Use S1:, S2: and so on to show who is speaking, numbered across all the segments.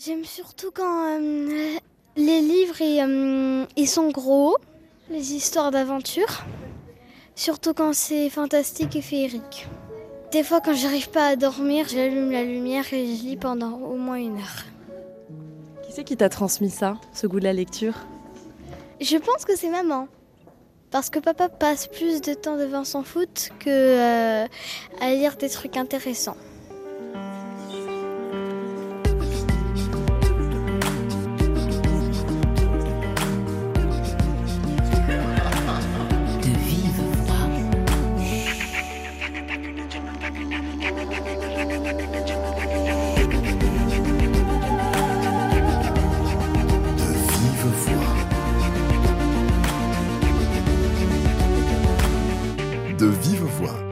S1: J'aime surtout quand euh, les livres euh, ils sont gros, les histoires d'aventure. Surtout quand c'est fantastique et féerique. Des fois, quand j'arrive pas à dormir, j'allume la lumière et je lis pendant au moins une heure.
S2: Qui c'est qui t'a transmis ça, ce goût de la lecture?
S1: Je pense que c'est maman. Parce que papa passe plus de temps devant son foot que euh, à lire des trucs intéressants.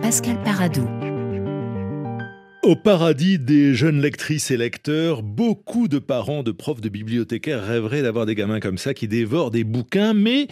S3: Pascal Paradou.
S4: Au paradis des jeunes lectrices et lecteurs, beaucoup de parents, de profs, de bibliothécaires rêveraient d'avoir des gamins comme ça qui dévorent des bouquins, mais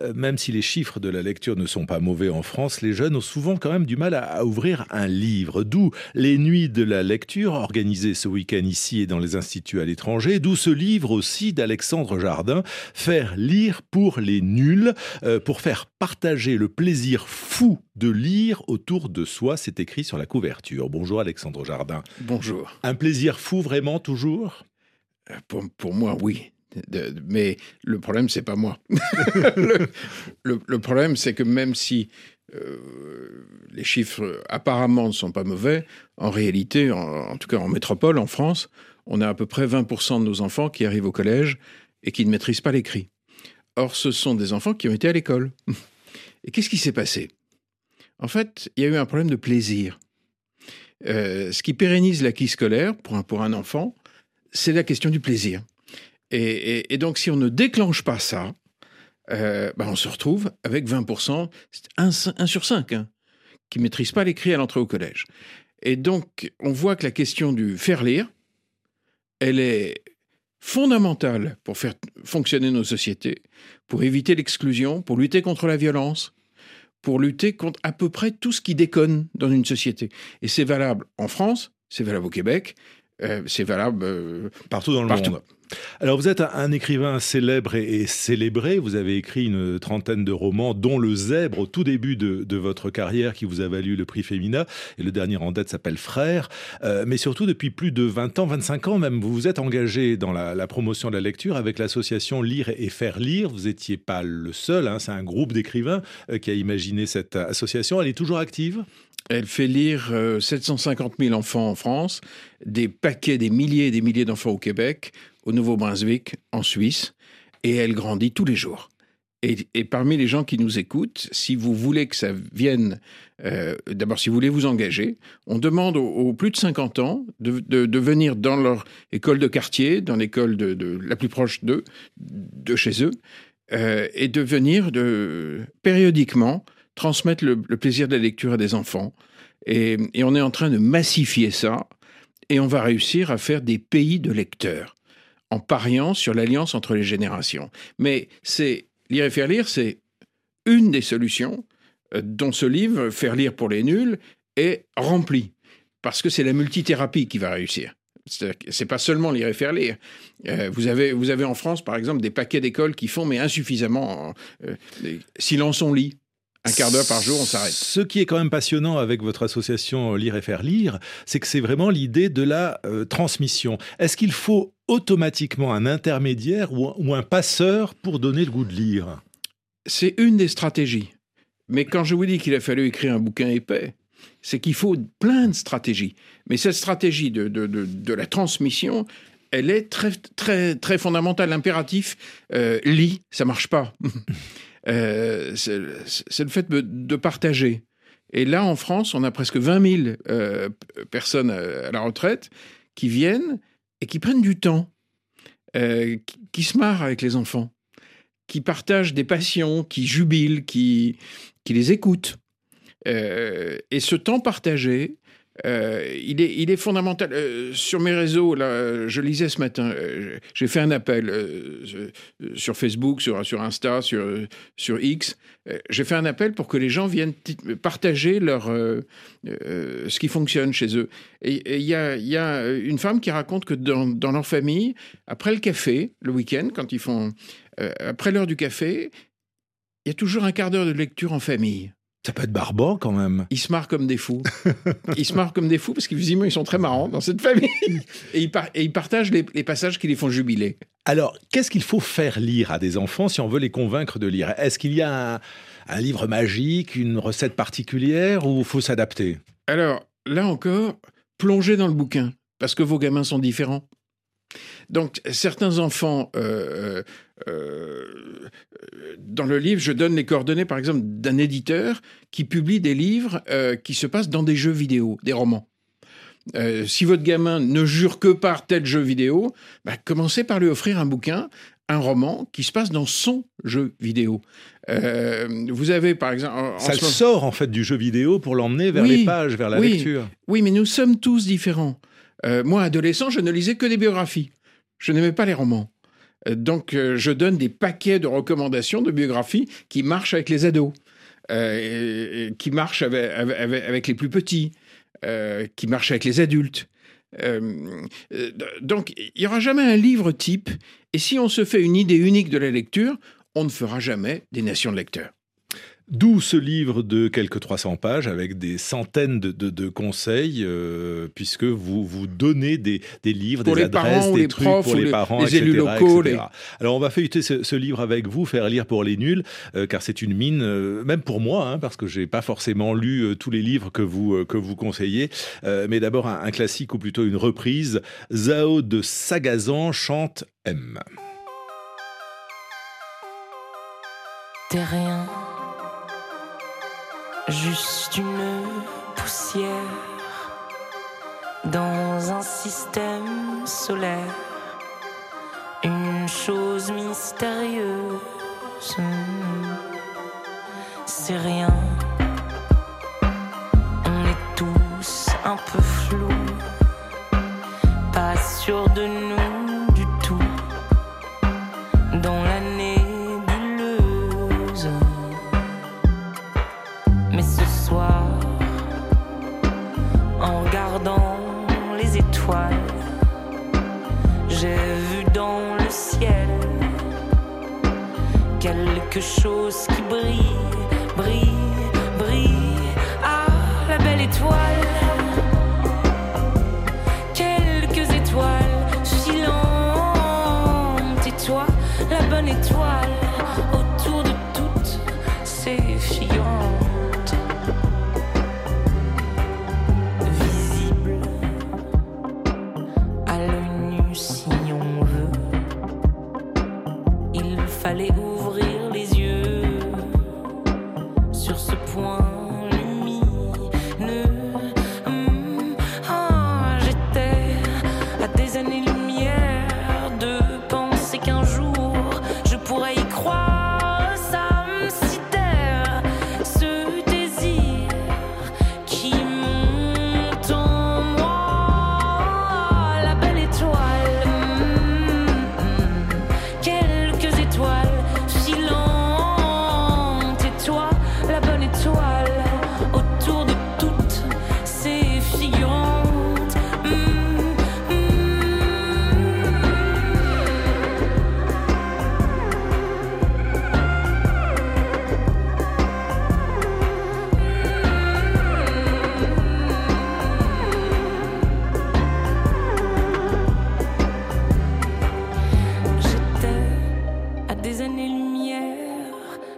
S4: euh, même si les chiffres de la lecture ne sont pas mauvais en France, les jeunes ont souvent quand même du mal à, ouvrir un livre. D'où les nuits de la lecture organisées ce week-end ici et dans les instituts à l'étranger, d'où ce livre aussi d'Alexandre Jardin, Faire lire pour les nuls, euh, pour faire partager le plaisir fou de lire autour de soi. C'est écrit sur la couverture. Bonjour Alexandre Jardin.
S5: Bonjour.
S4: Un plaisir fou vraiment toujours?
S5: Euh, pour, moi, oui. mais le problème, c'est pas moi. le, problème, c'est que même si euh, les chiffres apparemment ne sont pas mauvais, en réalité, en, tout cas en métropole, en France, on a à peu près 20% de nos enfants qui arrivent au collège et qui ne maîtrisent pas l'écrit. Or, ce sont des enfants qui ont été à l'école. Et qu'est-ce qui s'est passé? En fait, il y a eu un problème de plaisir. Euh, ce qui pérennise l'acquis scolaire pour un, enfant, c'est la question du plaisir. Et, donc, si on ne déclenche pas ça, euh, ben, on se retrouve avec 20%, 1, 1 sur 5, hein, qui ne maîtrisent pas l'écrit à l'entrée au collège. Et donc, on voit que la question du faire lire, elle est fondamentale pour faire fonctionner nos sociétés, pour éviter l'exclusion, pour lutter contre la violence, pour lutter contre à peu près tout ce qui déconne dans une société. Et c'est valable en France, c'est valable au Québec, euh, c'est valable euh,
S4: partout dans le monde. Alors vous êtes un, écrivain célèbre et, célébré, vous avez écrit une trentaine de romans, dont Le Zèbre au tout début de, votre carrière qui vous a valu le prix Femina, et le dernier en date s'appelle Frère, euh, mais surtout depuis plus de 20 ans, 25 ans même, vous vous êtes engagé dans la, promotion de la lecture avec l'association Lire et Faire Lire, vous n'étiez pas le seul, hein, c'est un groupe d'écrivains qui a imaginé cette association, elle est toujours active?
S5: Elle fait lire 750 euh, 000 enfants en France, des paquets, des milliers et des milliers d'enfants au Québec, au Nouveau-Brunswick, en Suisse, et elle grandit tous les jours. Et, parmi les gens qui nous écoutent, si vous voulez que ça vienne, euh, d'abord si vous voulez vous engager, on demande aux, plus de 50 ans de, venir dans leur école de quartier, dans l'école de, la plus proche d'eux, de chez eux, euh, et de venir périodiquement transmettre le, plaisir de la lecture à des enfants. Et, on est en train de massifier ça, et on va réussir à faire des pays de lecteurs en pariant sur l'alliance entre les générations. Mais c'est lire et faire lire, c'est une des solutions euh, dont ce livre, Faire lire pour les nuls, est rempli. Parce que c'est la multithérapie qui va réussir. C'est pas seulement lire et faire lire. Euh, vous, avez, vous avez en France, par exemple, des paquets d'écoles qui font, mais insuffisamment, euh, silence on lit un quart d'heure par jour, on s'arrête.
S4: Ce qui est quand même passionnant avec votre association Lire et faire lire, c'est que c'est vraiment l'idée de la euh, transmission. Est-ce qu'il faut automatiquement un intermédiaire ou, un passeur pour donner le goût de lire?
S5: C'est une des stratégies. Mais quand je vous dis qu'il a fallu écrire un bouquin épais, c'est qu'il faut plein de stratégies. Mais cette stratégie de, de, la transmission, elle est très, très, très fondamentale. L'impératif, euh, lit, ça marche pas. Euh, c'est le fait de, partager. Et là, en France, on a presque 20 000 euh, personnes euh, à la retraite qui viennent et qui prennent du temps, qui, se marrent avec les enfants, qui partagent des passions, qui jubilent, qui, qui les écoutent. et ce temps partagé, euh, il, est, il est fondamental. Euh, sur mes réseaux, là, je lisais ce matin, euh, j'ai fait un appel sur Facebook, sur, Insta, sur, sur X. j'ai fait un appel pour que les gens viennent partager leur, ce qui fonctionne chez eux. Et il y a, y a, une femme qui raconte que dans, dans leur famille, après le café, le week-end, quand ils font. après l'heure du café, il y a toujours un quart d'heure de lecture en famille.
S4: Ça peut être barbant quand même.
S5: Ils se marrent comme des fous. ils se marrent comme des fous parce qu'évidemment, ils sont très marrants dans cette famille. Et ils, et ils partagent les, passages qui les font jubiler.
S4: Alors, qu'est-ce qu'il faut faire lire à des enfants si on veut les convaincre de lire? Est-ce qu'il y a un, livre magique, une recette particulière ou faut s'adapter?
S5: Alors, là encore, plongez dans le bouquin parce que vos gamins sont différents. Donc, certains enfants, euh, euh, dans le livre, je donne les coordonnées, par exemple, d'un éditeur qui publie des livres euh, qui se passent dans des jeux vidéo, des romans. si votre gamin ne jure que par tel jeu vidéo, bah, commencez par lui offrir un bouquin, un roman qui se passe dans son jeu vidéo. vous avez par exemple...
S4: Ça sort en fait du jeu vidéo pour l'emmener vers les pages, vers la lecture.
S5: Oui, mais nous sommes tous différents. Moi, adolescent, je ne lisais que des biographies. Je n'aimais pas les romans. Euh, donc, euh, je donne des paquets de recommandations de biographies qui marchent avec les ados, euh, qui marchent avec, les plus petits, qui marchent avec les adultes. donc, il n'y aura jamais un livre type. Et si on se fait une idée unique de la lecture, on ne fera jamais des nations de lecteurs.
S4: D'où ce livre de quelques 300 pages avec des centaines de, conseils, euh, puisque vous vous donnez des, livres, des adresses, des trucs pour les, parents,
S5: les élus locaux.
S4: Alors on va feuilleter ce, livre avec vous, faire lire pour les nuls, euh, car c'est une mine, euh, même pour moi, hein, parce que j'ai pas forcément lu tous les livres que vous que vous conseillez. mais d'abord un, un, classique ou plutôt une reprise. Zao de Sagazan chante M.
S6: T'es rien juste une poussière dans un système solaire, une chose mystérieuse, c'est rien. On est tous un peu flous, pas sûrs de nous quelque chose qui brille,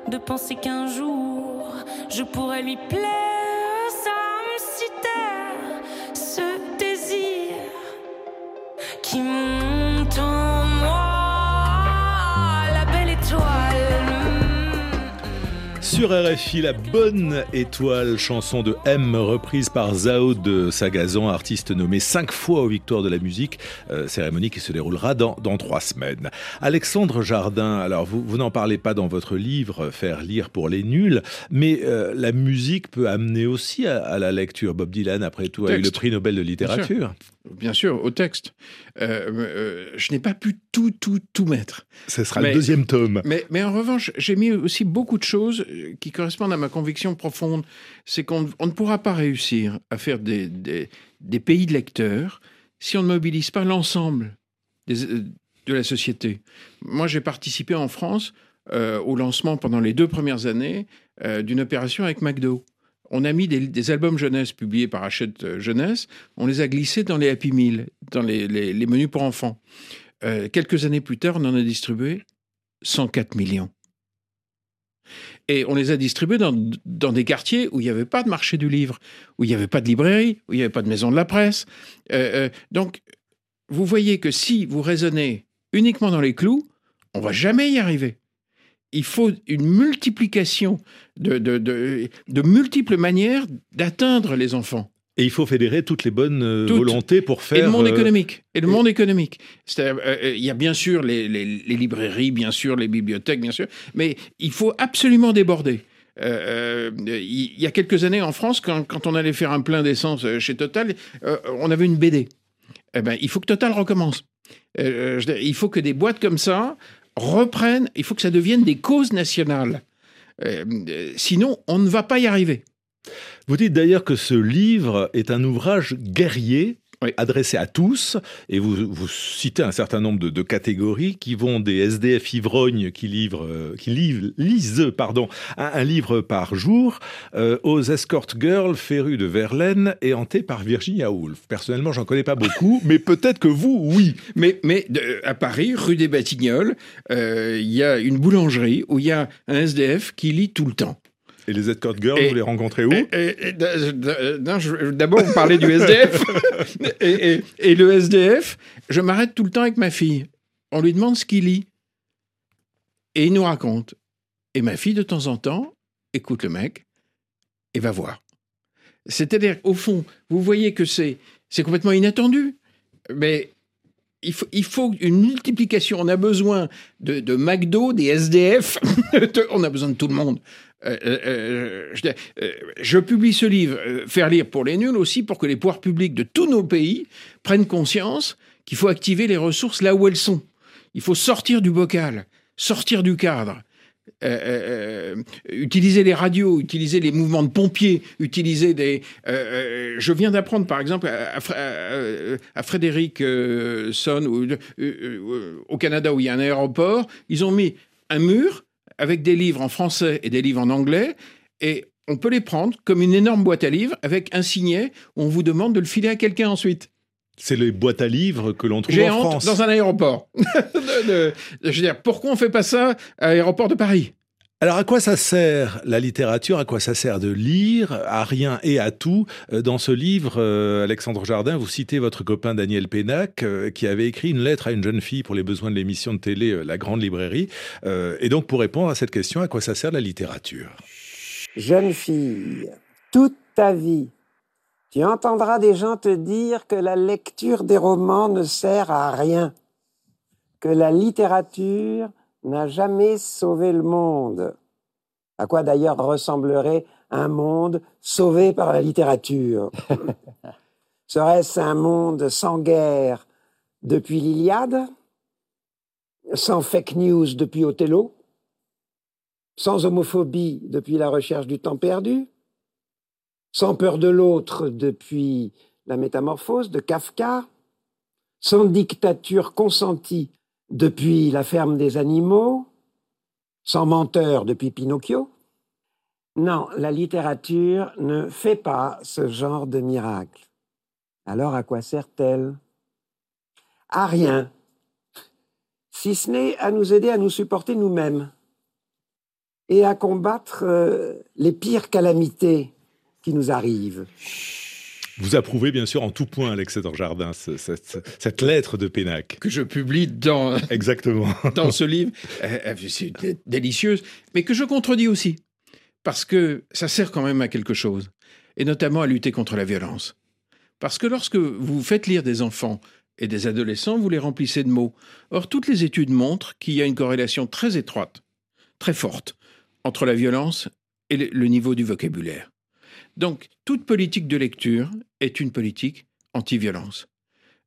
S6: de penser qu'un jour je pourrais lui plaire.
S4: Sur RFI, la bonne étoile, chanson de M, reprise par Zao de Sagazan, artiste nommé cinq fois aux victoires de la musique, euh, cérémonie qui se déroulera dans, dans trois semaines. Alexandre Jardin, alors vous, vous n'en parlez pas dans votre livre, Faire lire pour les nuls, mais euh, la musique peut amener aussi à, à, la lecture. Bob Dylan, après tout, a eu le prix Nobel de littérature.
S5: Bien sûr, au texte. Euh, euh, je n'ai pas pu tout, tout, tout mettre.
S4: Ce sera mais, le deuxième tome.
S5: Mais, mais en revanche, j'ai mis aussi beaucoup de choses euh, qui correspondent à ma conviction profonde. C'est qu'on ne pourra pas réussir à faire des, des, des, pays de lecteurs si on ne mobilise pas l'ensemble de la société. Moi, j'ai participé en France euh, au lancement pendant les deux premières années d'une opération avec McDo on a mis des, albums jeunesse publiés par Hachette Jeunesse, on les a glissés dans les Happy Meal, dans les, menus pour enfants. Euh, quelques années plus tard, on en a distribué 104 millions. Et on les a distribués dans, des quartiers où il n'y avait pas de marché du livre, où il n'y avait pas de librairie, où il n'y avait pas de maison de la presse. Euh, euh, donc, vous voyez que si vous raisonnez uniquement dans les clous, on va jamais y arriver il faut une multiplication de, de, de, de multiples manières d'atteindre les enfants.
S4: Et il faut fédérer toutes les bonnes euh, toutes. volontés pour faire.
S5: Et le monde euh... économique. Et le monde économique. Euh, il y a bien sûr les, les, les, librairies, bien sûr les bibliothèques, bien sûr, mais il faut absolument déborder. Euh, il y a quelques années en France, quand, quand on allait faire un plein d'essence chez Total, on avait une BD. Eh ben, il faut que Total recommence. il faut que des boîtes comme ça reprennent, il faut que ça devienne des causes nationales. Euh, sinon, on ne va pas y arriver.
S4: Vous dites d'ailleurs que ce livre est un ouvrage guerrier oui. adressé à tous, et vous, vous, citez un certain nombre de, de, catégories qui vont des SDF ivrognes qui, livrent, euh, qui livrent, lisent pardon, un, un, livre par jour, euh, aux escort girls férus de Verlaine et hantés par Virginia Woolf. Personnellement, j'en connais pas beaucoup, mais peut-être que vous, oui.
S5: Mais, mais de, à Paris, rue des Batignolles, il euh, y a une boulangerie où il y a un SDF qui lit tout le temps.
S4: Et les escort girls, et, vous les rencontrez où
S5: D'abord, vous parlez du SDF. et, et, et, le SDF, je m'arrête tout le temps avec ma fille. On lui demande ce qu'il lit. Et il nous raconte. Et ma fille, de temps en temps, écoute le mec et va voir. C'est-à-dire, au fond, vous voyez que c'est complètement inattendu. Mais il faut, une multiplication. On a besoin de, de McDo, des SDF, on a besoin de tout le monde. Euh, euh, je, euh, je, publie ce livre, Faire lire pour les nuls, aussi pour que les pouvoirs publics de tous nos pays prennent conscience qu'il faut activer les ressources là où elles sont. Il faut sortir du bocal, sortir du cadre. Euh, utiliser les radios, utiliser les mouvements de pompiers, utiliser des. je viens d'apprendre, par exemple, à, à, à Frédéric Son, au Canada, où il y a un aéroport, ils ont mis un mur avec des livres en français et des livres en anglais, et on peut les prendre comme une énorme boîte à livres avec un signet où on vous demande de le filer à quelqu'un ensuite.
S4: C'est les boîtes à livres que l'on trouve Géante en France.
S5: dans un aéroport. de, je veux dire, pourquoi on fait pas ça à l'aéroport de Paris?
S4: Alors à quoi ça sert la littérature? À quoi ça sert de lire À rien et à tout? Dans ce livre, euh, Alexandre Jardin, vous citez votre copain Daniel Pénac, euh, qui avait écrit une lettre à une jeune fille pour les besoins de l'émission de télé euh, La Grande Librairie. et donc pour répondre à cette question, à quoi ça sert la littérature?
S7: Jeune fille, toute ta vie, tu entendras des gens te dire que la lecture des romans ne sert à rien, que la littérature n'a jamais sauvé le monde. À quoi d'ailleurs ressemblerait un monde sauvé par la littérature? Serait-ce un monde sans guerre depuis l'Iliade? Sans fake news depuis Othello? Sans homophobie depuis la recherche du temps perdu? Sans peur de l'autre depuis la métamorphose de Kafka? Sans dictature consentie depuis La ferme des animaux, Sans menteur depuis Pinocchio. Non, la littérature ne fait pas ce genre de miracle. Alors à quoi sert-elle? À rien, si ce n'est à nous aider à nous supporter nous-mêmes et à combattre euh, les pires calamités qui nous arrivent.
S4: Vous approuvez bien sûr en tout point, Alexandre Jardin, cette, cette lettre de Pénac.
S5: Que je publie dans,
S4: Exactement.
S5: dans ce livre. C'est délicieuse, mais que je contredis aussi. parce que ça sert quand même à quelque chose, et notamment à lutter contre la violence. Parce que lorsque vous faites lire des enfants et des adolescents, vous les remplissez de mots. Or, toutes les études montrent qu'il y a une corrélation très étroite, très forte, entre la violence et le niveau du vocabulaire. Donc, toute politique de lecture est une politique anti-violence.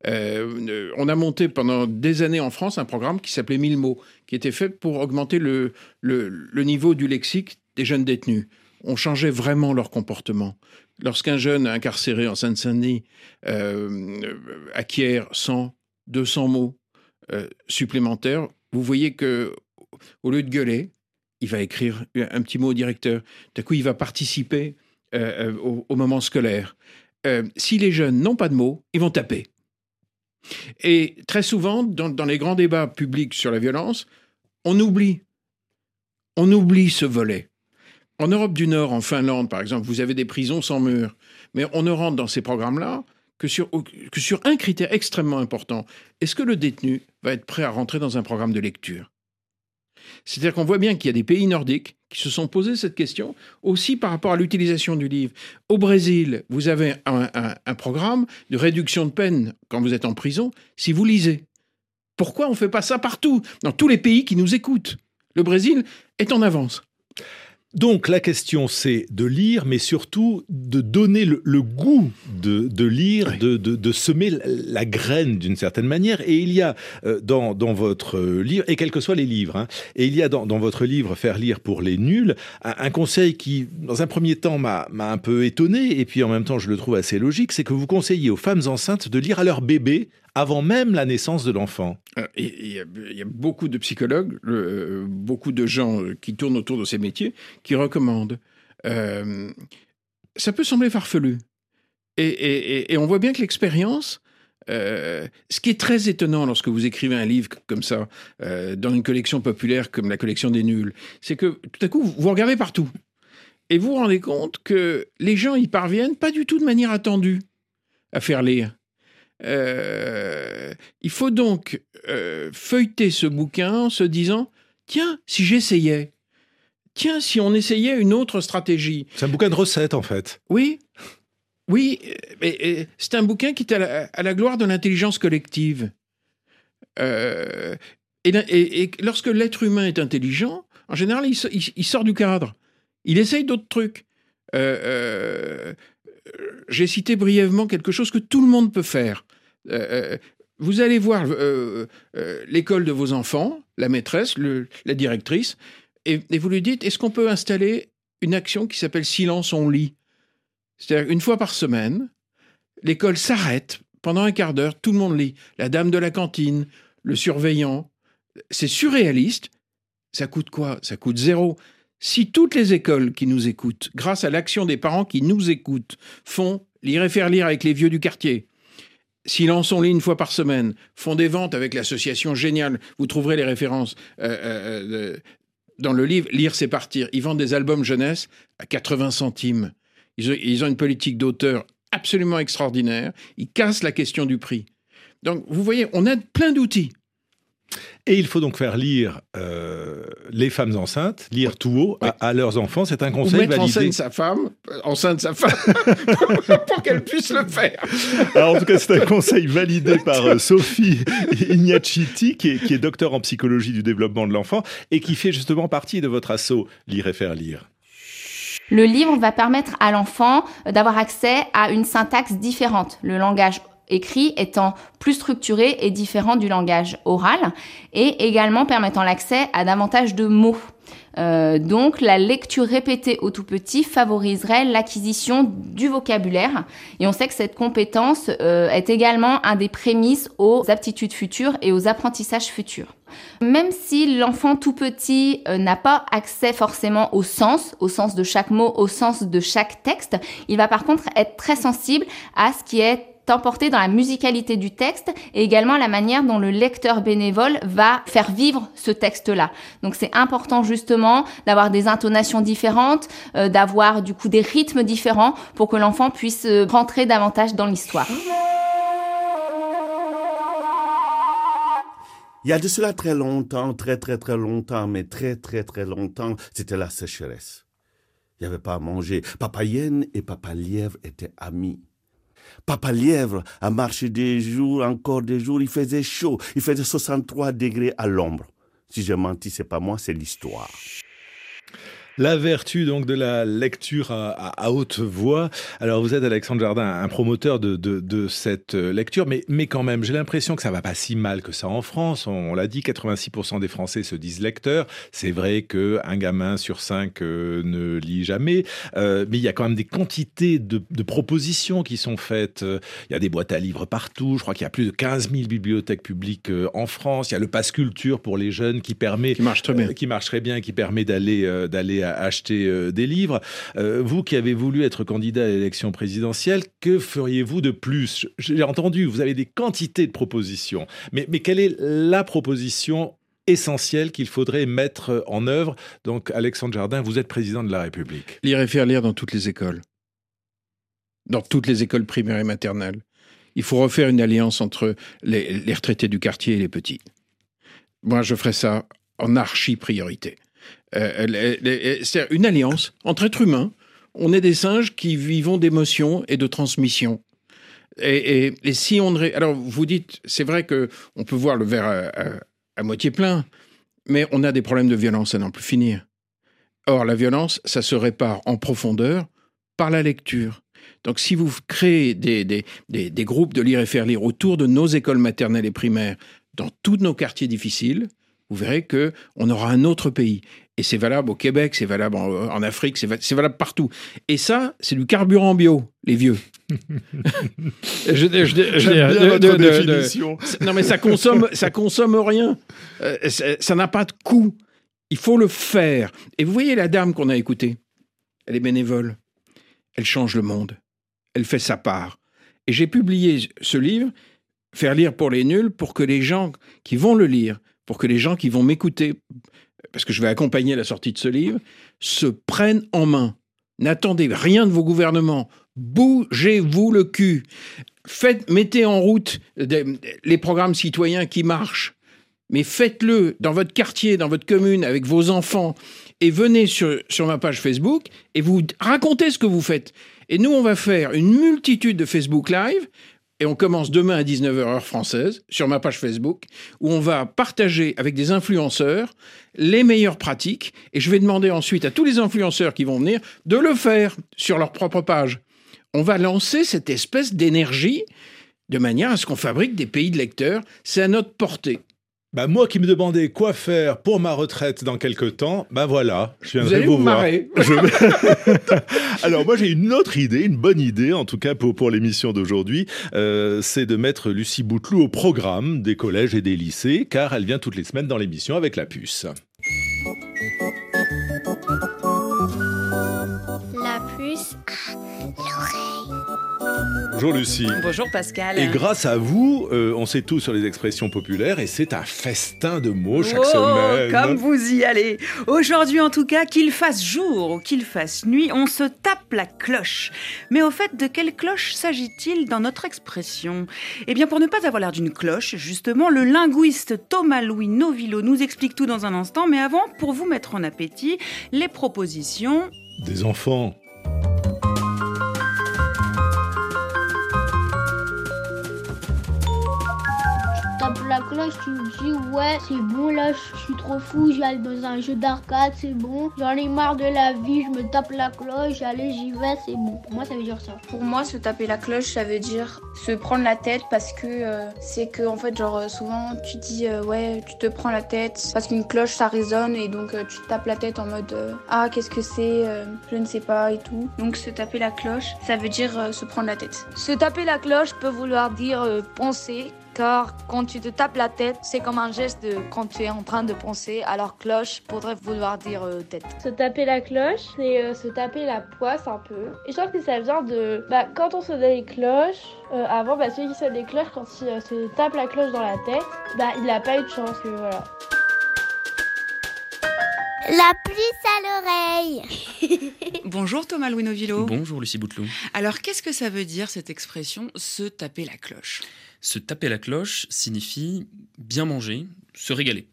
S5: Euh, on a monté pendant des années en France un programme qui s'appelait 1000 mots, qui était fait pour augmenter le, niveau du lexique des jeunes détenus. On changeait vraiment leur comportement. Lorsqu'un jeune incarcéré en Seine-Saint-Denis euh, acquiert 100, 200 mots euh, supplémentaires, vous voyez que au lieu de gueuler, il va écrire un petit mot au directeur. D'un coup, il va participer au, au, moment scolaire. si les jeunes n'ont pas de mots, ils vont taper. Et très souvent, dans, les grands débats publics sur la violence, on oublie. On oublie ce volet. En Europe du Nord, en Finlande, par exemple, vous avez des prisons sans murs. Mais on ne rentre dans ces programmes-là que sur un critère extrêmement important. Est-ce que le détenu va être prêt à rentrer dans un programme de lecture? C'est-à-dire qu'on voit bien qu'il y a des pays nordiques qui se sont posés cette question aussi par rapport à l'utilisation du livre. Au Brésil, vous avez un, programme de réduction de peine quand vous êtes en prison si vous lisez. Pourquoi on ne fait pas ça partout, dans tous les pays qui nous écoutent? Le Brésil est en avance.
S4: Donc la question c'est de lire, mais surtout de donner le, goût de, lire, de, semer la, graine d'une certaine manière. Et il y a euh, dans, votre livre, et quels que soient les livres, hein, et il y a dans, votre livre Faire lire pour les nuls, un, conseil qui, dans un premier temps, m'a un peu étonné, et puis en même temps je le trouve assez logique, c'est que vous conseillez aux femmes enceintes de lire à leur bébé avant même la naissance de l'enfant.
S5: Euh, il y, a beaucoup de psychologues, euh, beaucoup de gens euh, qui tournent autour de ces métiers, qui recommandent. ça peut sembler farfelu. Et, on voit bien que l'expérience, ce qui est très étonnant lorsque vous écrivez un livre comme ça, dans une collection populaire comme la collection des nuls, c'est que tout à coup, vous regardez partout. Et vous vous rendez compte que les gens y parviennent pas du tout de manière attendue à faire lire. Euh, il faut donc euh, feuilleter ce bouquin en se disant tiens, si j'essayais, tiens, si on essayait une autre stratégie.
S4: C'est un bouquin de recettes en fait.
S5: Oui, oui, mais c'est un bouquin qui est à la, gloire de l'intelligence collective. Euh, et, lorsque l'être humain est intelligent, en général, il, sort du cadre. Il essaye d'autres trucs. J'ai cité brièvement quelque chose que tout le monde peut faire. Euh, euh, vous allez voir euh, l'école de vos enfants, la maîtresse, la directrice, et, vous lui dites est-ce qu'on peut installer une action qui s'appelle silence on lit? C'est-à-dire une fois par semaine, l'école s'arrête pendant un quart d'heure, tout le monde lit. La dame de la cantine, le surveillant. C'est surréaliste. Ça coûte quoi? Ça coûte zéro. Si toutes les écoles qui nous écoutent, grâce à l'action des parents qui nous écoutent, font lire et faire lire avec les vieux du quartier, s'ils en sont une fois par semaine, font des ventes avec l'association Géniale, vous trouverez les références euh, euh, euh, dans le livre Lire, c'est partir. Ils vendent des albums jeunesse à 80 centimes. Ils ont, une politique d'auteur absolument extraordinaire. Ils cassent la question du prix. Donc, vous voyez, on a plein d'outils.
S4: Et il faut donc faire lire euh, les femmes enceintes, lire tout haut à, leurs enfants. C'est un conseil
S5: Ou mettre
S4: validé.
S5: en scène sa femme, euh, enceinte sa femme, pour qu'elle puisse le faire.
S4: Alors, en tout cas, c'est un conseil validé par euh, Sophie Ignaciti, qui est, qui est docteur en psychologie du développement de l'enfant et qui fait justement partie de votre assaut Lire et faire lire.
S8: Le livre va permettre à l'enfant d'avoir accès à une syntaxe différente, le langage écrit étant plus structuré et différent du langage oral et également permettant l'accès à davantage de mots. Euh, donc la lecture répétée au tout petit favoriserait l'acquisition du vocabulaire et on sait que cette compétence euh, est également un des prémices aux aptitudes futures et aux apprentissages futurs. Même si l'enfant tout petit euh, n'a pas accès forcément au sens, au sens de chaque mot, au sens de chaque texte, il va par contre être très sensible à ce qui est t'emporter dans la musicalité du texte et également la manière dont le lecteur bénévole va faire vivre ce texte-là. Donc c'est important justement d'avoir des intonations différentes, euh, d'avoir du coup des rythmes différents pour que l'enfant puisse euh, rentrer davantage dans l'histoire.
S9: Il y a de cela très longtemps, très très très longtemps, mais très très très longtemps, c'était la sécheresse. Il n'y avait pas à manger. Papa Yen et Papa Lièvre étaient amis. Papa Lièvre a marché des jours, encore des jours, il faisait chaud, il faisait 63 degrés à l'ombre. Si j'ai menti, c'est pas moi, c'est l'histoire.
S4: La vertu donc de la lecture à, haute voix. Alors vous êtes Alexandre Jardin, un promoteur de, de, cette lecture, mais, mais quand même, j'ai l'impression que ça va pas si mal que ça en France. On, l'a dit, 86% des Français se disent lecteurs. C'est vrai que un gamin sur cinq euh, ne lit jamais, euh, mais il y a quand même des quantités de, de, propositions qui sont faites. Il y a des boîtes à livres partout. Je crois qu'il y a plus de 15 000 bibliothèques publiques euh, en France. Il y a le pass culture pour les jeunes qui permet,
S5: qui marche très bien,
S4: qui marche très bien, qui permet d'aller d'aller à acheter euh, des livres. Euh, vous qui avez voulu être candidat à l'élection présidentielle, que feriez-vous de plus? J'ai entendu, vous avez des quantités de propositions, mais, quelle est la proposition essentielle qu'il faudrait mettre en œuvre? Donc, Alexandre Jardin, vous êtes président de la République.
S5: Lire et faire lire dans toutes les écoles, dans toutes les écoles primaires et maternelles. Il faut refaire une alliance entre les, les retraités du quartier et les petits. Moi, je ferais ça en archi priorité. Euh, c'est une alliance entre êtres humains. On est des singes qui vivons d'émotions et de transmission. Et, si on alors vous dites, c'est vrai que on peut voir le verre à, moitié plein, mais on a des problèmes de violence à n'en plus finir. Or, la violence, ça se répare en profondeur par la lecture. Donc, si vous créez des, des, des groupes de lire et faire lire autour de nos écoles maternelles et primaires dans tous nos quartiers difficiles, vous verrez que on aura un autre pays. Et c'est valable au Québec, c'est valable en, Afrique, c'est valable partout. Et ça, c'est du carburant bio, les vieux. non mais ça consomme, ça consomme rien. Euh, ça n'a pas de coût. Il faut le faire. Et vous voyez la dame qu'on a écoutée? Elle est bénévole. Elle change le monde. Elle fait sa part. Et j'ai publié ce livre, Faire lire pour les nuls, pour que les gens qui vont le lire, pour que les gens qui vont m'écouter, parce que je vais accompagner la sortie de ce livre, se prennent en main. N'attendez rien de vos gouvernements. Bougez-vous le cul. Mettez en route les programmes citoyens qui marchent. Mais faites-le dans votre quartier, dans votre commune, avec vos enfants. Et venez sur ma page Facebook et vous racontez ce que vous faites. Et nous, on va faire une multitude de Facebook Live et on commence demain à 19h heure française sur ma page Facebook où on va partager avec des influenceurs les meilleures pratiques et je vais demander ensuite à tous les influenceurs qui vont venir de le faire sur leur propre page. On va lancer cette espèce d'énergie de manière à ce qu'on fabrique des pays de lecteurs. C'est à notre portée.
S4: Bah moi qui me demandais quoi faire pour ma retraite dans quelques temps, bah voilà, je viendrai
S5: vous,
S4: vous,
S5: voir.
S4: Alors moi j'ai une autre idée, une bonne idée en tout cas pour, pour l'émission d'aujourd'hui, euh, c'est de mettre Lucie Bouteloup au programme des collèges et des lycées, car elle vient toutes les semaines dans l'émission avec la puce. Bonjour Lucie.
S10: Bonjour Pascal.
S4: Et grâce à vous, euh, on sait tout sur les expressions populaires et c'est un festin de mots chaque
S10: oh,
S4: semaine.
S10: Comme vous y allez. Aujourd'hui en tout cas, qu'il fasse jour ou qu'il fasse nuit, on se tape la cloche. Mais au fait, de quelle cloche s'agit-il dans notre expression? Eh bien, pour ne pas avoir l'air d'une cloche, justement, le linguiste Thomas-Louis Novillo nous explique tout dans un instant. Mais avant, pour vous mettre en appétit, les propositions...
S4: Des enfants.
S11: La cloche, tu me dis ouais, c'est bon, là je suis trop fou, j'allais dans un jeu d'arcade, c'est bon. J'en ai marre de la vie, je me tape la cloche, allez, j'y vais, c'est bon. Pour moi, ça veut dire ça.
S12: Pour moi, se taper la cloche, ça veut dire se prendre la tête parce que euh, c'est que, en fait, genre, souvent tu dis euh, ouais, tu te prends la tête parce qu'une cloche ça résonne et donc euh, tu te tapes la tête en mode ah, qu'est-ce que c'est, je ne sais pas et tout. Donc, se taper la cloche, ça veut dire se prendre la tête.
S13: Se taper la cloche peut vouloir dire penser car quand tu te tapes la tête, c'est comme un geste de quand tu es en train de penser, alors cloche pourrait vouloir dire euh, tête.
S14: Se taper la cloche, c'est euh, se taper la poisse un peu. Et je trouve que ça vient de. Bah, quand on sonnait les cloches, euh, avant, bah, celui qui sonne les cloches, quand il se tape la cloche dans la tête, bah, il n'a pas eu de chance, que voilà.
S1: La puce à l'oreille.
S10: Bonjour Thomas Louis Novillo.
S15: Bonjour Lucie Bouteloup.
S10: Alors qu'est-ce que ça veut dire cette expression se taper la cloche?
S15: Se taper la cloche signifie bien manger, se régaler.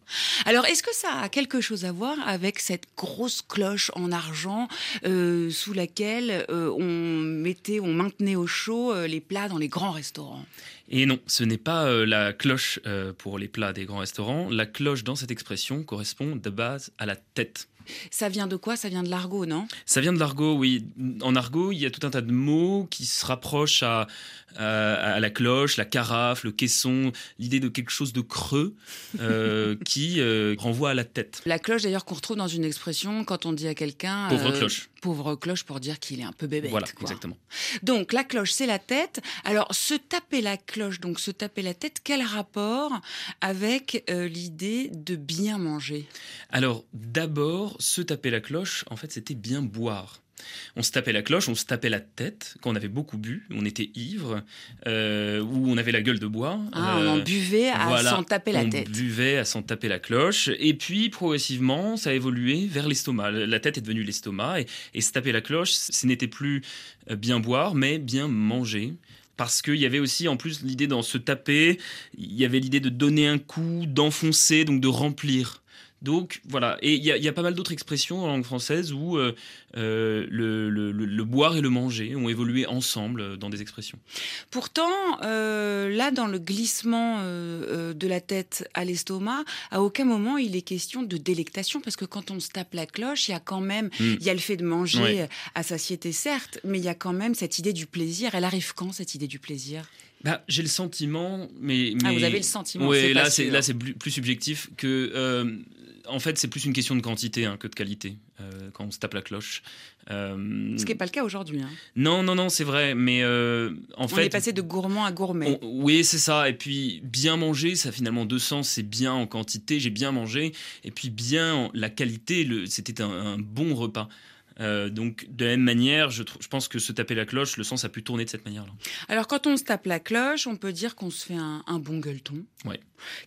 S10: Alors, est-ce que ça a quelque chose à voir avec cette grosse cloche en argent euh, sous laquelle euh, on mettait, on maintenait au chaud euh, les plats dans les grands restaurants?
S15: Et non, ce n'est pas la cloche pour les plats des grands restaurants. La cloche dans cette expression correspond de base à la tête.
S10: Ça vient de quoi? Ça vient de l'argot, non?
S15: Ça vient de l'argot, oui. En argot, il y a tout un tas de mots qui se rapprochent à, à, la cloche, la carafe, le caisson, l'idée de quelque chose de creux euh, qui euh, renvoie à la tête.
S10: La cloche, d'ailleurs, qu'on retrouve dans une expression quand on dit à quelqu'un.
S15: Pauvre euh, cloche.
S10: Pauvre cloche pour dire qu'il est un peu bébé.
S15: Voilà, exactement.
S10: Donc, la cloche, c'est la tête. Alors, se taper la cloche, donc se taper la tête, quel rapport avec l'idée de bien manger?
S15: Alors, d'abord, se taper la cloche, en fait, c'était bien boire. On se tapait la cloche, on se tapait la tête quand on avait beaucoup bu, on était ivre, euh, ou on avait la gueule de bois.
S10: Ah, on en euh, buvait à s'en taper la tête.
S15: On buvait à s'en taper la cloche. Et puis, progressivement, ça a évolué vers l'estomac. La tête est devenue l'estomac. Et, et se taper la cloche, ce n'était plus euh, bien boire, mais bien manger parce qu'il y avait aussi en plus l'idée d'en se taper, il y avait l'idée de donner un coup, d'enfoncer, donc de remplir. Donc voilà, et il y, a pas mal d'autres expressions en langue française où euh, euh, le, boire et le manger ont évolué ensemble euh, dans des expressions.
S10: Pourtant, là, dans le glissement de la tête à l'estomac, à aucun moment il est question de délectation, parce que quand on se tape la cloche, il y a quand même, hmm. il y a le fait de manger à satiété, certes, mais il y a quand même cette idée du plaisir. Elle arrive quand, cette idée du plaisir?
S15: Bah, j'ai le sentiment, mais,
S10: Ah, vous avez le sentiment.
S15: Oui, là, c'est là, c'est plus, subjectif que en fait, c'est plus une question de quantité hein, que de qualité euh, quand on se tape la cloche.
S10: Euh, Ce qui n'est pas le cas aujourd'hui. Hein.
S15: Non, non, non, c'est vrai. Mais euh, en fait.
S10: On est passé de gourmand à gourmet.
S15: oui, c'est ça. Et puis, bien manger, ça a finalement deux sens. C'est bien en quantité, j'ai bien mangé. Et puis, bien la qualité, c'était un, bon repas. Euh, donc, de la même manière, je, pense que se taper la cloche, le sens a pu tourner de cette manière-là.
S10: Alors, quand on se tape la cloche, on peut dire qu'on se fait un, bon gueuleton.
S15: Ouais.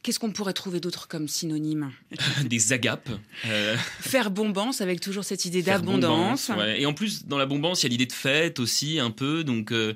S10: Qu'est-ce qu'on pourrait trouver d'autre comme synonyme?
S15: Des agapes.
S10: Euh. Faire bombance avec toujours cette idée d'abondance.
S15: Et en plus, dans la bombance, il y a l'idée de fête aussi, un peu. Donc. Euh,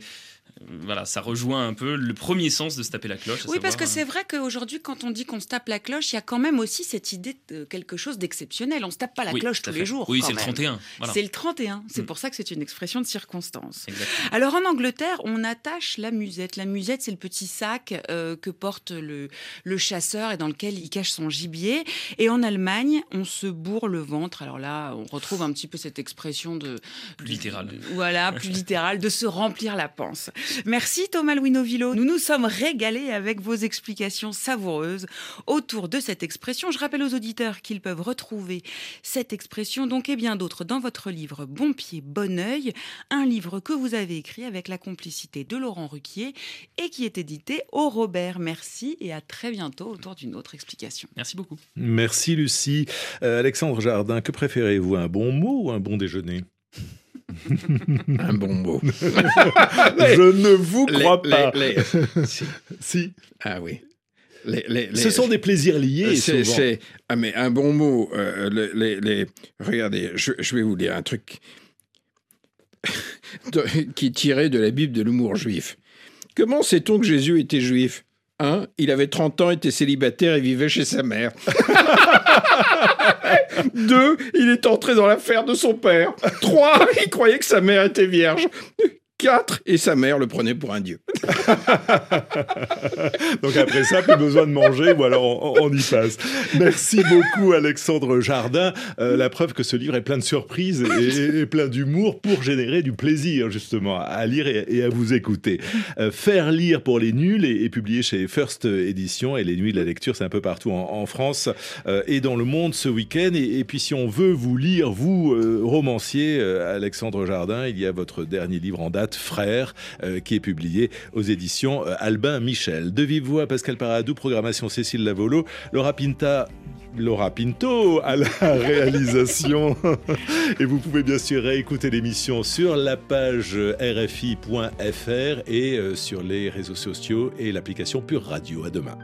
S15: voilà, ça rejoint un peu le premier sens de se taper la cloche.
S10: Oui, parce que c'est vrai qu'aujourd'hui, quand on dit qu'on se tape la cloche, il y a quand même aussi cette idée de quelque chose d'exceptionnel. On se tape pas la cloche tous les jours.
S15: Oui, c'est le 31.
S10: C'est le 31. C'est mm. pour ça que c'est une expression de circonstance. Alors en Angleterre, on attache la musette. La musette, c'est le petit sac euh, que porte le, le chasseur et dans lequel il cache son gibier. Et en Allemagne, on se bourre le ventre. Alors là, on retrouve un petit peu cette expression de.
S15: Plus littérale.
S10: Voilà, plus littérale, de se remplir la panse. Merci Thomas Louis Novillo. Nous nous sommes régalés avec vos explications savoureuses autour de cette expression. Je rappelle aux auditeurs qu'ils peuvent retrouver cette expression, donc et bien d'autres, dans votre livre Bon pied, bon oeil, un livre que vous avez écrit avec la complicité de Laurent Ruquier et qui est édité au Robert. Merci et à très bientôt autour d'une autre explication.
S15: Merci beaucoup.
S4: Merci Lucie. Euh, Alexandre Jardin, que préférez-vous, un bon mot ou un bon déjeuner?
S5: Un bon mot.
S4: Je ne vous crois pas.
S5: si. Ah oui.
S4: Ce sont des plaisirs liés. C'est,
S5: ah mais un bon mot. Euh, les, regardez, je, vais vous dire un truc qui tirait de la Bible de l'humour juif. Comment sait-on que Jésus était juif? Un, il avait 30 ans, était célibataire et vivait chez sa mère. Deux, il est entré dans l'affaire de son père. Trois, il croyait que sa mère était vierge. 4 et sa mère le prenait pour un dieu.
S4: Donc après ça, plus besoin de manger ou alors on, y passe. Merci beaucoup Alexandre Jardin. Euh, la preuve que ce livre est plein de surprises et, plein d'humour pour générer du plaisir justement à lire et, à vous écouter. Euh, faire lire pour les nuls est, publié chez First Edition et les nuits de la lecture c'est un peu partout en, France euh, et dans le monde ce week-end. Et, puis si on veut vous lire, vous romancier Alexandre Jardin, il y a votre dernier livre en date Frère, euh, qui est publié aux éditions euh, Albin Michel. De vive voix, Pascal Paradou, programmation Cécile Lavolo, Laura Pinta. Laura Pinto à la réalisation. et vous pouvez bien sûr réécouter l'émission sur la page rfi.fr et euh, sur les réseaux sociaux et l'application Pure Radio. À demain.